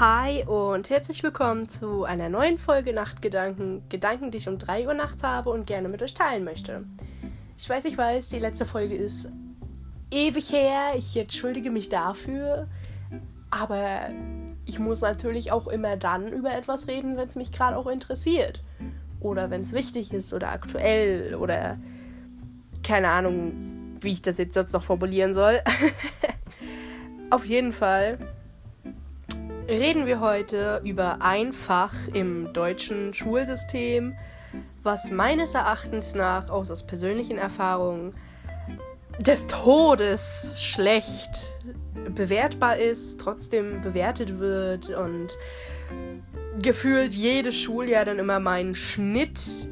Hi und herzlich willkommen zu einer neuen Folge Nachtgedanken. Gedanken, die ich um 3 Uhr nachts habe und gerne mit euch teilen möchte. Ich weiß, ich weiß, die letzte Folge ist ewig her. Ich entschuldige mich dafür. Aber ich muss natürlich auch immer dann über etwas reden, wenn es mich gerade auch interessiert. Oder wenn es wichtig ist oder aktuell oder keine Ahnung, wie ich das jetzt sonst noch formulieren soll. Auf jeden Fall reden wir heute über ein Fach im deutschen Schulsystem, was meines Erachtens nach aus, aus persönlichen Erfahrungen des Todes schlecht bewertbar ist, trotzdem bewertet wird und gefühlt jedes Schuljahr dann immer meinen Schnitt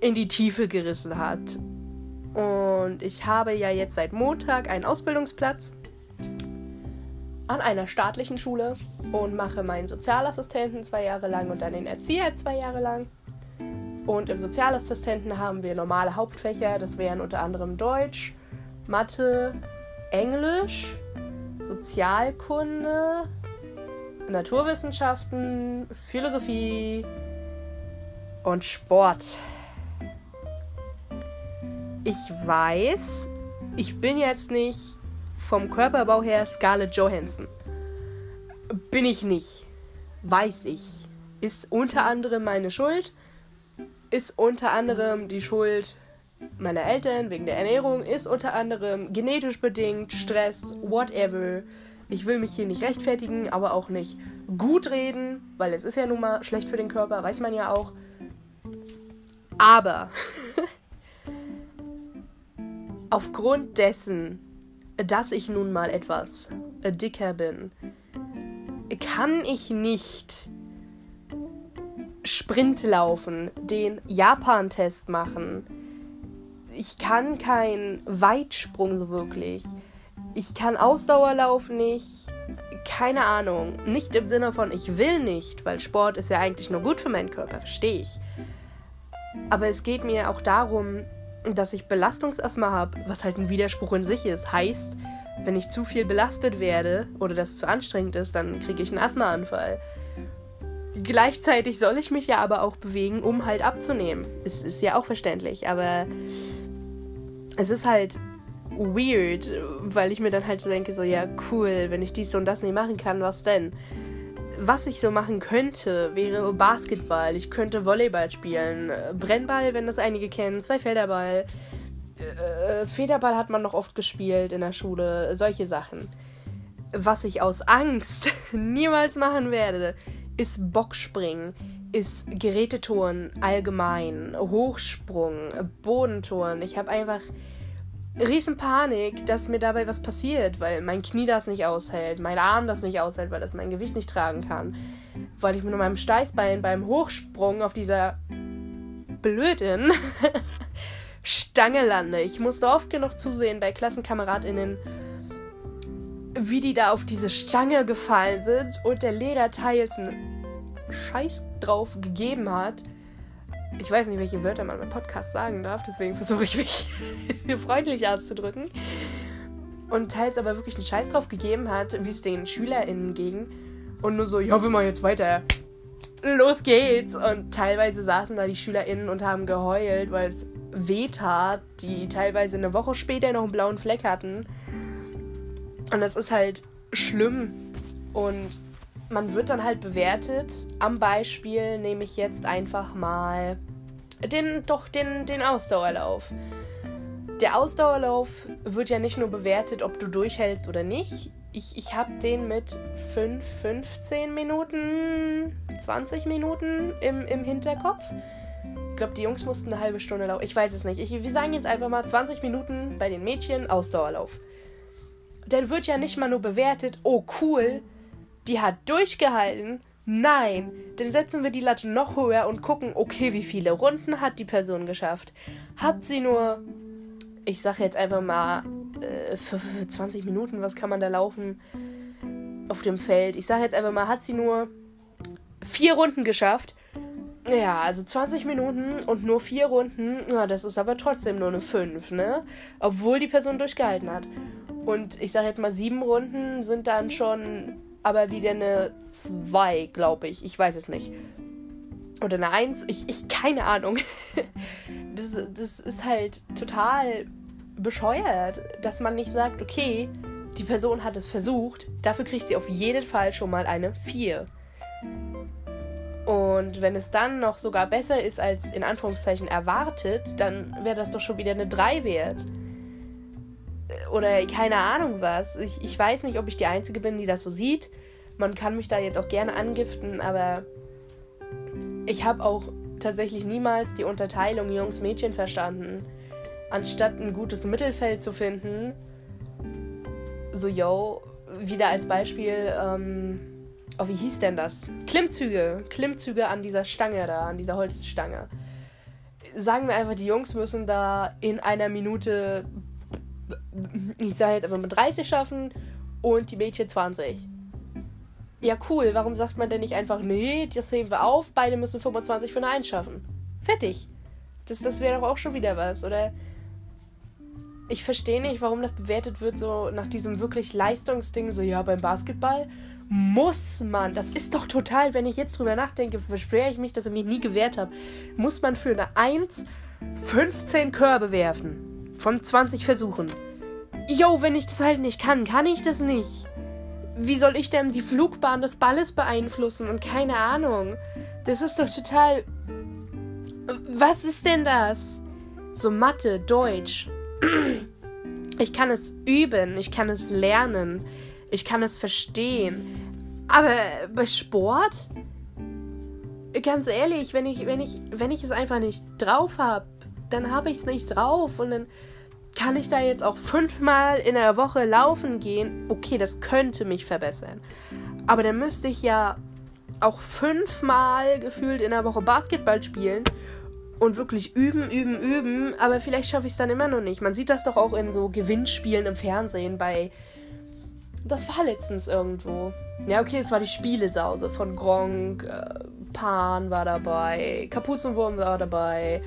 in die Tiefe gerissen hat. Und ich habe ja jetzt seit Montag einen Ausbildungsplatz an einer staatlichen Schule und mache meinen Sozialassistenten zwei Jahre lang und dann den Erzieher zwei Jahre lang. Und im Sozialassistenten haben wir normale Hauptfächer, das wären unter anderem Deutsch, Mathe, Englisch, Sozialkunde, Naturwissenschaften, Philosophie und Sport. Ich weiß, ich bin jetzt nicht vom Körperbau her Scarlett Johansson. Bin ich nicht. Weiß ich. Ist unter anderem meine Schuld. Ist unter anderem die Schuld meiner Eltern wegen der Ernährung. Ist unter anderem genetisch bedingt, Stress, whatever. Ich will mich hier nicht rechtfertigen, aber auch nicht gut reden, weil es ist ja nun mal schlecht für den Körper, weiß man ja auch. Aber aufgrund dessen, dass ich nun mal etwas dicker bin, kann ich nicht Sprint laufen, den Japan-Test machen. Ich kann keinen Weitsprung so wirklich. Ich kann Ausdauerlauf nicht. Keine Ahnung. Nicht im Sinne von ich will nicht, weil Sport ist ja eigentlich nur gut für meinen Körper, verstehe ich. Aber es geht mir auch darum, dass ich Belastungsasthma habe, was halt ein Widerspruch in sich ist. Heißt, wenn ich zu viel belastet werde oder das zu anstrengend ist, dann kriege ich einen Asthmaanfall. Gleichzeitig soll ich mich ja aber auch bewegen, um halt abzunehmen. Es ist ja auch verständlich, aber es ist halt weird, weil ich mir dann halt so denke, so ja cool, wenn ich dies und das nicht machen kann, was denn? Was ich so machen könnte, wäre Basketball. Ich könnte Volleyball spielen. Brennball, wenn das einige kennen. Zweifelderball. Äh, Federball hat man noch oft gespielt in der Schule. Solche Sachen. Was ich aus Angst niemals machen werde, ist Bockspringen, ist Gerätetouren allgemein, Hochsprung, Bodentouren. Ich habe einfach riesen Panik, dass mir dabei was passiert, weil mein Knie das nicht aushält, mein Arm das nicht aushält, weil das mein Gewicht nicht tragen kann. Weil ich mit meinem Steißbein beim Hochsprung auf dieser blöden Stange lande. Ich musste oft genug zusehen bei KlassenkameradInnen, wie die da auf diese Stange gefallen sind und der Lederteils einen Scheiß drauf gegeben hat ich weiß nicht, welche Wörter man im Podcast sagen darf, deswegen versuche ich mich freundlich auszudrücken. Und teils aber wirklich einen Scheiß drauf gegeben hat, wie es den SchülerInnen ging. Und nur so, ja, wir machen jetzt weiter. Los geht's! Und teilweise saßen da die SchülerInnen und haben geheult, weil es weh tat, die teilweise eine Woche später noch einen blauen Fleck hatten. Und das ist halt schlimm. Und man wird dann halt bewertet. Am Beispiel nehme ich jetzt einfach mal den, doch den, den Ausdauerlauf. Der Ausdauerlauf wird ja nicht nur bewertet, ob du durchhältst oder nicht. Ich, ich habe den mit 5, 15 Minuten, 20 Minuten im, im Hinterkopf. Ich glaube, die Jungs mussten eine halbe Stunde laufen. Ich weiß es nicht. Ich, wir sagen jetzt einfach mal 20 Minuten bei den Mädchen Ausdauerlauf. Der wird ja nicht mal nur bewertet, oh cool, die hat durchgehalten. Nein, dann setzen wir die Latte noch höher und gucken, okay, wie viele Runden hat die Person geschafft? Hat sie nur, ich sage jetzt einfach mal, äh, für 20 Minuten, was kann man da laufen auf dem Feld? Ich sage jetzt einfach mal, hat sie nur vier Runden geschafft? Ja, also 20 Minuten und nur vier Runden, ja, das ist aber trotzdem nur eine 5, ne? Obwohl die Person durchgehalten hat. Und ich sage jetzt mal, sieben Runden sind dann schon aber wieder eine 2, glaube ich. Ich weiß es nicht. Oder eine 1. Ich, ich keine Ahnung. das, das ist halt total bescheuert, dass man nicht sagt, okay, die Person hat es versucht, dafür kriegt sie auf jeden Fall schon mal eine 4. Und wenn es dann noch sogar besser ist als in Anführungszeichen erwartet, dann wäre das doch schon wieder eine 3 wert. Oder keine Ahnung was. Ich, ich weiß nicht, ob ich die Einzige bin, die das so sieht. Man kann mich da jetzt auch gerne angiften, aber ich habe auch tatsächlich niemals die Unterteilung Jungs-Mädchen verstanden. Anstatt ein gutes Mittelfeld zu finden, so, yo, wieder als Beispiel, ähm, oh, wie hieß denn das? Klimmzüge. Klimmzüge an dieser Stange da, an dieser Holzstange. Sagen wir einfach, die Jungs müssen da in einer Minute, ich sage jetzt einfach mal 30 schaffen und die Mädchen 20. Ja, cool. Warum sagt man denn nicht einfach, nee, das heben wir auf, beide müssen 25 für eine 1 schaffen? Fertig. Das, das wäre doch auch schon wieder was. Oder ich verstehe nicht, warum das bewertet wird, so nach diesem wirklich Leistungsding, so ja, beim Basketball muss man, das ist doch total, wenn ich jetzt drüber nachdenke, versperre ich mich, dass ich mich nie gewehrt habe, muss man für eine 1 15 Körbe werfen. Von 20 Versuchen. Jo, wenn ich das halt nicht kann, kann ich das nicht. Wie soll ich denn die Flugbahn des Balles beeinflussen und keine Ahnung? Das ist doch total. Was ist denn das? So Mathe, Deutsch, ich kann es üben, ich kann es lernen, ich kann es verstehen. Aber bei Sport, ganz ehrlich, wenn ich, wenn ich, wenn ich es einfach nicht drauf habe, dann habe ich es nicht drauf und dann kann ich da jetzt auch fünfmal in der Woche laufen gehen. Okay, das könnte mich verbessern. Aber dann müsste ich ja auch fünfmal gefühlt in der Woche Basketball spielen und wirklich üben, üben, üben, aber vielleicht schaffe ich es dann immer noch nicht. Man sieht das doch auch in so Gewinnspielen im Fernsehen bei. Das war letztens irgendwo. Ja, okay, es war die Spielesause von Gronk, äh, Pan war dabei, Kapuzenwurm war dabei,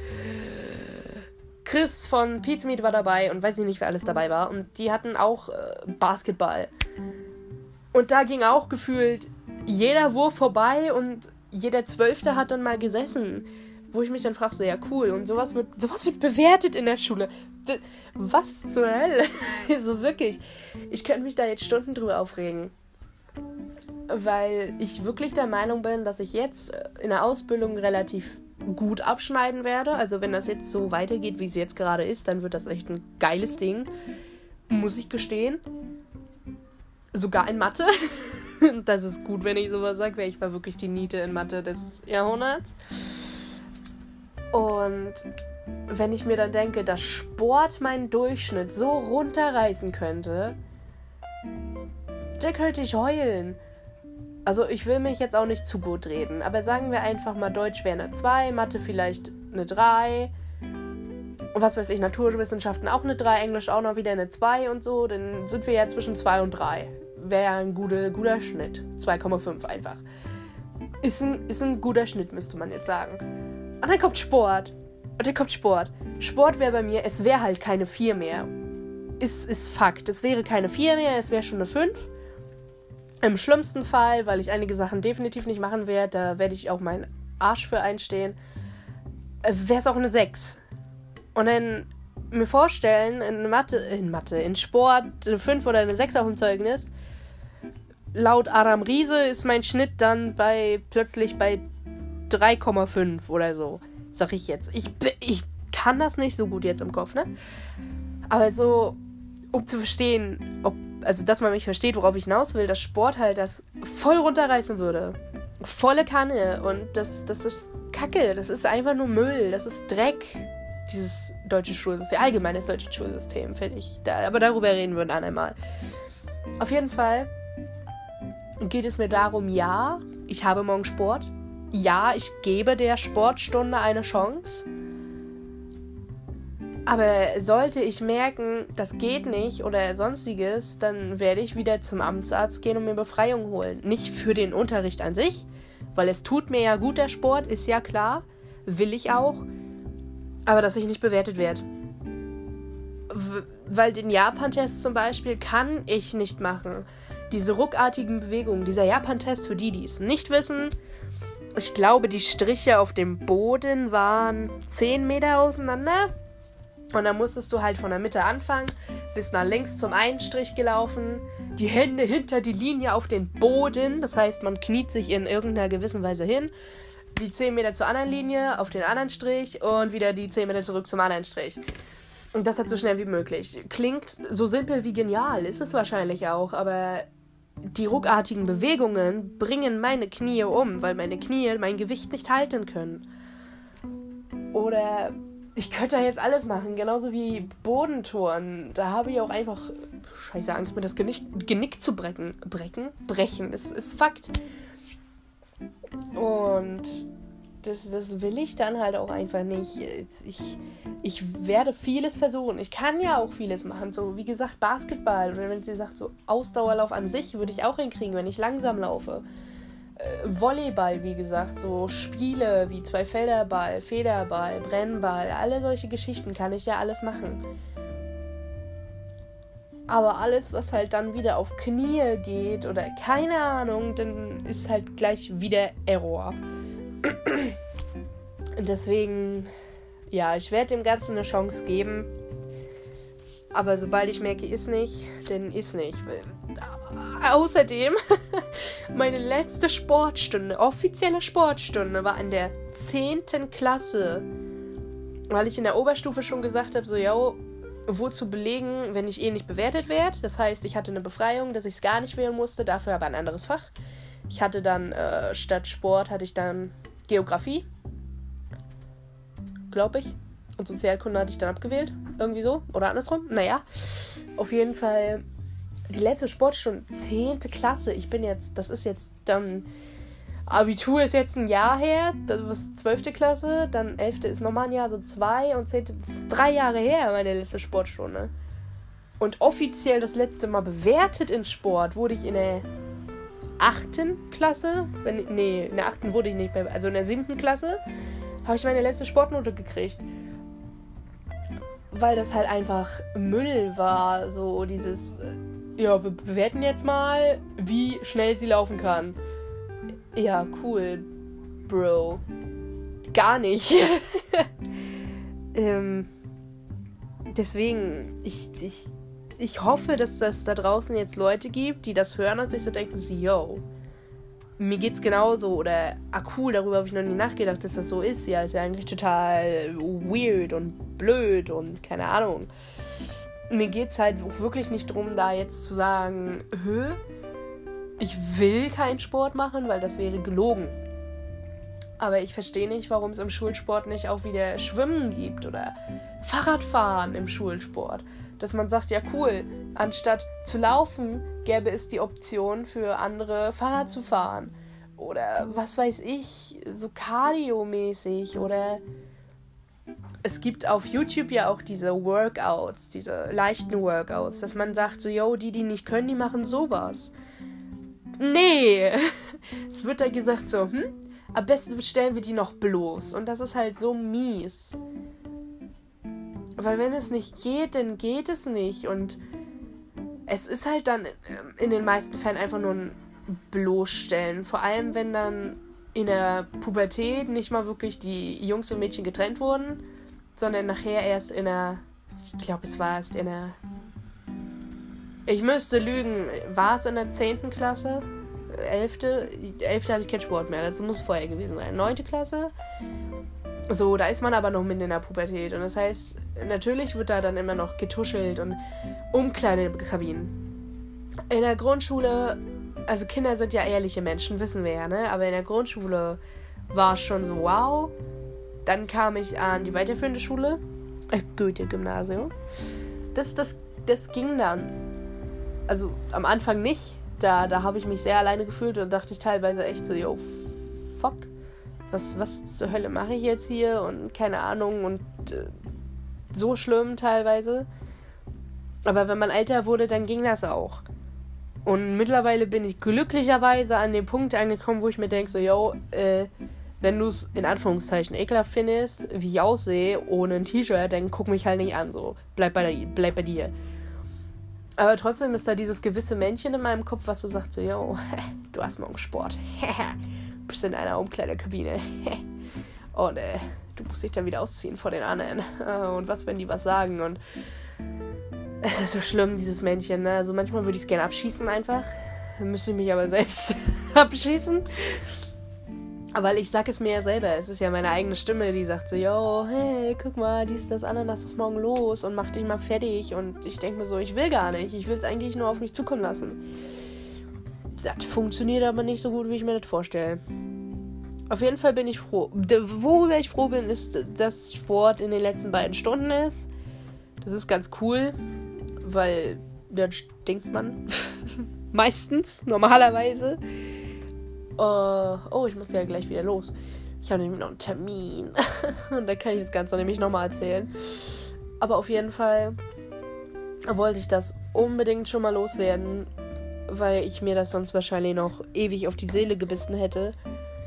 Chris von Pizmeet war dabei und weiß ich nicht, wer alles dabei war. Und die hatten auch äh, Basketball. Und da ging auch gefühlt jeder Wurf vorbei und jeder Zwölfte hat dann mal gesessen wo ich mich dann frage, so ja cool und sowas wird sowas wird bewertet in der Schule. Was zur Hölle? so wirklich. Ich könnte mich da jetzt Stunden drüber aufregen. Weil ich wirklich der Meinung bin, dass ich jetzt in der Ausbildung relativ gut abschneiden werde. Also wenn das jetzt so weitergeht, wie es jetzt gerade ist, dann wird das echt ein geiles Ding. Muss ich gestehen. Sogar in Mathe. das ist gut, wenn ich sowas sage, weil ich war wirklich die Niete in Mathe des Jahrhunderts. Und wenn ich mir dann denke, dass Sport meinen Durchschnitt so runterreißen könnte, dann könnte ich heulen. Also ich will mich jetzt auch nicht zu gut reden, aber sagen wir einfach mal, Deutsch wäre eine 2, Mathe vielleicht eine 3, was weiß ich, Naturwissenschaften auch eine 3, Englisch auch noch wieder eine 2 und so, dann sind wir ja zwischen 2 und 3. Wäre ja ein guter, guter Schnitt. 2,5 einfach. Ist ein, ist ein guter Schnitt, müsste man jetzt sagen. Und dann kommt Sport. Und dann kommt Sport. Sport wäre bei mir, es wäre halt keine 4 mehr. Ist, ist Fakt. Es wäre keine 4 mehr, es wäre schon eine 5. Im schlimmsten Fall, weil ich einige Sachen definitiv nicht machen werde, da werde ich auch meinen Arsch für einstehen, äh, wäre es auch eine 6. Und dann mir vorstellen, in Mathe, in Mathe, in Sport eine 5 oder eine 6 auf dem Zeugnis. Laut Aram Riese ist mein Schnitt dann bei plötzlich bei 3,5 oder so. Sag ich jetzt. Ich, ich kann das nicht so gut jetzt im Kopf, ne? Aber so, um zu verstehen, ob, also dass man mich versteht, worauf ich hinaus will, dass Sport halt das voll runterreißen würde. Volle Kanne. Und das, das ist Kacke. Das ist einfach nur Müll. Das ist Dreck. Dieses deutsche Schulsystem. Allgemeines deutsche Schulsystem, finde ich. Da, aber darüber reden wir dann einmal. Auf jeden Fall geht es mir darum, ja, ich habe morgen Sport ja, ich gebe der Sportstunde eine Chance. Aber sollte ich merken, das geht nicht oder sonstiges, dann werde ich wieder zum Amtsarzt gehen und mir Befreiung holen. Nicht für den Unterricht an sich, weil es tut mir ja gut, der Sport, ist ja klar. Will ich auch. Aber dass ich nicht bewertet werde. weil den Japan-Test zum Beispiel kann ich nicht machen. diese ruckartigen Bewegungen, dieser Japan-Test für die, die es nicht wissen. Ich glaube, die Striche auf dem Boden waren 10 Meter auseinander. Und dann musstest du halt von der Mitte anfangen, bis nach links zum einen Strich gelaufen, die Hände hinter die Linie auf den Boden. Das heißt, man kniet sich in irgendeiner gewissen Weise hin. Die 10 Meter zur anderen Linie, auf den anderen Strich und wieder die 10 Meter zurück zum anderen Strich. Und das halt so schnell wie möglich. Klingt so simpel wie genial, ist es wahrscheinlich auch, aber die ruckartigen Bewegungen bringen meine Knie um, weil meine Knie mein Gewicht nicht halten können. Oder ich könnte da jetzt alles machen, genauso wie Bodentouren. Da habe ich auch einfach scheiße Angst, mir das Genick, Genick zu brechen. Brechen? Brechen, ist, ist Fakt. Und das, das will ich dann halt auch einfach nicht. Ich, ich werde vieles versuchen. Ich kann ja auch vieles machen. So wie gesagt, Basketball. Oder wenn sie sagt, so Ausdauerlauf an sich würde ich auch hinkriegen, wenn ich langsam laufe. Äh, Volleyball, wie gesagt, so Spiele wie Zweifelderball, Federball, Brennball, alle solche Geschichten kann ich ja alles machen. Aber alles, was halt dann wieder auf Knie geht oder keine Ahnung, dann ist halt gleich wieder Error. Deswegen, ja, ich werde dem Ganzen eine Chance geben. Aber sobald ich merke, ist nicht, dann ist nicht. Außerdem, meine letzte Sportstunde, offizielle Sportstunde, war in der 10. Klasse. Weil ich in der Oberstufe schon gesagt habe, so, yo, wozu belegen, wenn ich eh nicht bewertet werde. Das heißt, ich hatte eine Befreiung, dass ich es gar nicht wählen musste, dafür aber ein anderes Fach. Ich hatte dann äh, statt Sport hatte ich dann Geografie. Glaube ich. Und Sozialkunde hatte ich dann abgewählt. Irgendwie so. Oder andersrum. Naja. Auf jeden Fall die letzte Sportstunde. 10. Klasse. Ich bin jetzt. Das ist jetzt dann. Abitur ist jetzt ein Jahr her. Das ist 12. Klasse. Dann 11. ist nochmal ein Jahr. So zwei. Und 10. drei Jahre her, meine letzte Sportstunde. Und offiziell das letzte Mal bewertet in Sport wurde ich in der achten Klasse, wenn, nee, in der achten wurde ich nicht mehr, also in der siebten Klasse, habe ich meine letzte Sportnote gekriegt. Weil das halt einfach Müll war, so dieses, äh, ja, wir bewerten jetzt mal, wie schnell sie laufen kann. Ja, cool, Bro. Gar nicht. ähm, deswegen, ich, ich ich hoffe, dass das da draußen jetzt Leute gibt, die das hören und sich so denken, yo, mir geht's genauso oder ah cool, darüber habe ich noch nie nachgedacht, dass das so ist. Ja, ist ja eigentlich total weird und blöd und keine Ahnung. Mir geht's halt wirklich nicht darum, da jetzt zu sagen, hö, ich will keinen Sport machen, weil das wäre gelogen. Aber ich verstehe nicht, warum es im Schulsport nicht auch wieder Schwimmen gibt oder Fahrradfahren im Schulsport dass man sagt, ja cool, anstatt zu laufen, gäbe es die Option für andere Fahrrad zu fahren. Oder was weiß ich, so Cardio-mäßig. Oder es gibt auf YouTube ja auch diese Workouts, diese leichten Workouts, dass man sagt, so, yo, die, die nicht können, die machen sowas. Nee! es wird da gesagt so, hm? Am besten stellen wir die noch bloß. Und das ist halt so mies. Weil wenn es nicht geht, dann geht es nicht. Und es ist halt dann ähm, in den meisten Fällen einfach nur ein Bloßstellen. Vor allem, wenn dann in der Pubertät nicht mal wirklich die Jungs und Mädchen getrennt wurden, sondern nachher erst in der. Ich glaube, es war erst in der. Ich müsste lügen. War es in der 10. Klasse? 11. 11. hatte ich keinen Sport mehr. Das muss vorher gewesen sein. 9. Klasse? So, da ist man aber noch mitten in der Pubertät. Und das heißt, natürlich wird da dann immer noch getuschelt und Umkleidekabinen. In der Grundschule, also Kinder sind ja ehrliche Menschen, wissen wir ja, ne? Aber in der Grundschule war es schon so, wow. Dann kam ich an die weiterführende Schule, äh, Goethe-Gymnasium. Das, das, das ging dann. Also am Anfang nicht. Da, da habe ich mich sehr alleine gefühlt und dachte ich teilweise echt so, yo, fuck was, was zur Hölle mache ich jetzt hier und keine Ahnung und äh, so schlimm teilweise. Aber wenn man älter wurde, dann ging das auch. Und mittlerweile bin ich glücklicherweise an dem Punkt angekommen, wo ich mir denke, so, yo, äh, wenn du es in Anführungszeichen ekelhaft findest, wie ich aussehe, ohne ein T-Shirt, dann guck mich halt nicht an, so. Bleib bei, bleib bei dir. Aber trotzdem ist da dieses gewisse Männchen in meinem Kopf, was so sagt so, yo, du hast morgen Sport. Bist in einer Umkleidekabine. Und äh, du musst dich dann wieder ausziehen vor den anderen. Äh, und was, wenn die was sagen? Und es ist so schlimm, dieses Männchen. Ne? Also manchmal würde ich es gerne abschießen einfach. Dann müsste ich mich aber selbst abschießen. Weil ich sag es mir ja selber. Es ist ja meine eigene Stimme, die sagt so, yo, hey, guck mal, dies, das, Ananas ist morgen los und mach dich mal fertig. Und ich denke mir so, ich will gar nicht. Ich will es eigentlich nur auf mich zukommen lassen. Das funktioniert aber nicht so gut, wie ich mir das vorstelle. Auf jeden Fall bin ich froh. Worüber ich froh bin, ist, dass Sport in den letzten beiden Stunden ist. Das ist ganz cool, weil dann stinkt man. Meistens, normalerweise. Uh, oh, ich muss ja gleich wieder los. Ich habe nämlich noch einen Termin. Und da kann ich das Ganze nämlich nochmal erzählen. Aber auf jeden Fall wollte ich das unbedingt schon mal loswerden, weil ich mir das sonst wahrscheinlich noch ewig auf die Seele gebissen hätte.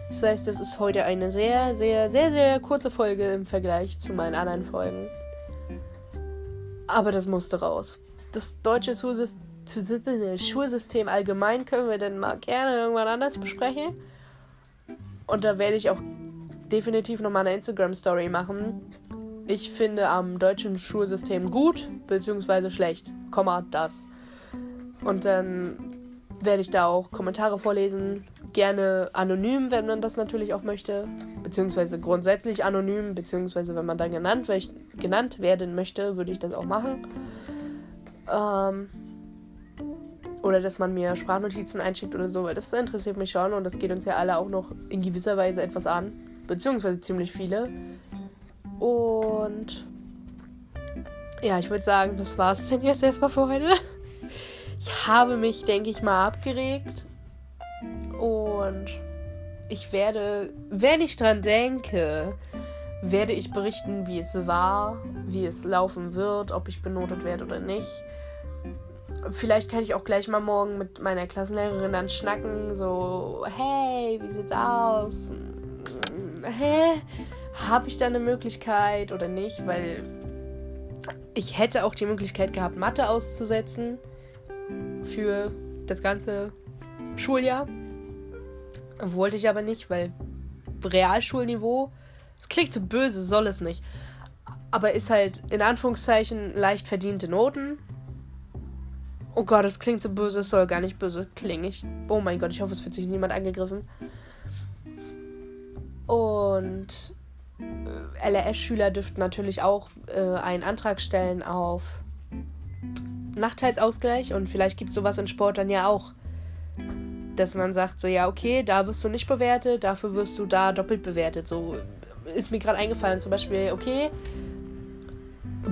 Das heißt, es ist heute eine sehr, sehr, sehr, sehr kurze Folge im Vergleich zu meinen anderen Folgen. Aber das musste raus. Das deutsche Schulsystem allgemein können wir dann mal gerne irgendwann anders besprechen. Und da werde ich auch definitiv nochmal eine Instagram-Story machen. Ich finde am deutschen Schulsystem gut, beziehungsweise schlecht. Komma, das. Und dann werde ich da auch Kommentare vorlesen, gerne anonym, wenn man das natürlich auch möchte, beziehungsweise grundsätzlich anonym, beziehungsweise wenn man dann genannt, genannt werden möchte, würde ich das auch machen. Ähm, oder dass man mir Sprachnotizen einschickt oder so, weil das interessiert mich schon und das geht uns ja alle auch noch in gewisser Weise etwas an, beziehungsweise ziemlich viele. Und ja, ich würde sagen, das war's denn jetzt erstmal für heute. Ich habe mich, denke ich mal, abgeregt. Und ich werde, wenn ich dran denke, werde ich berichten, wie es war, wie es laufen wird, ob ich benotet werde oder nicht. Vielleicht kann ich auch gleich mal morgen mit meiner Klassenlehrerin dann schnacken, so, hey, wie sieht's aus? Hä? Habe ich da eine Möglichkeit oder nicht? Weil ich hätte auch die Möglichkeit gehabt, Mathe auszusetzen für das ganze Schuljahr. Wollte ich aber nicht, weil Realschulniveau, es klingt so böse, soll es nicht. Aber ist halt in Anführungszeichen leicht verdiente Noten. Oh Gott, das klingt so böse, es soll gar nicht böse klingen. Ich, oh mein Gott, ich hoffe, es wird sich niemand angegriffen. Und äh, LRS-Schüler dürften natürlich auch äh, einen Antrag stellen auf Nachteilsausgleich und vielleicht gibt es sowas in Sport dann ja auch dass man sagt, so ja, okay, da wirst du nicht bewertet, dafür wirst du da doppelt bewertet. So ist mir gerade eingefallen, zum Beispiel, okay,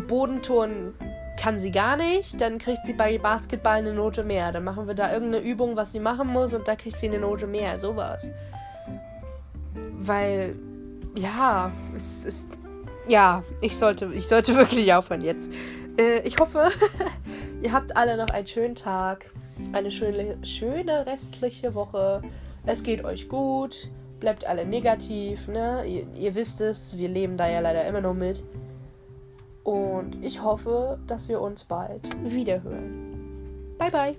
Bodenturnen kann sie gar nicht, dann kriegt sie bei Basketball eine Note mehr. Dann machen wir da irgendeine Übung, was sie machen muss und da kriegt sie eine Note mehr. Sowas. Weil, ja, es ist. Ja, ich sollte, ich sollte wirklich aufhören jetzt. Äh, ich hoffe, ihr habt alle noch einen schönen Tag eine schöne, schöne restliche Woche. Es geht euch gut. Bleibt alle negativ. Ne? Ihr, ihr wisst es, wir leben da ja leider immer noch mit. Und ich hoffe, dass wir uns bald wiederhören. Bye, bye.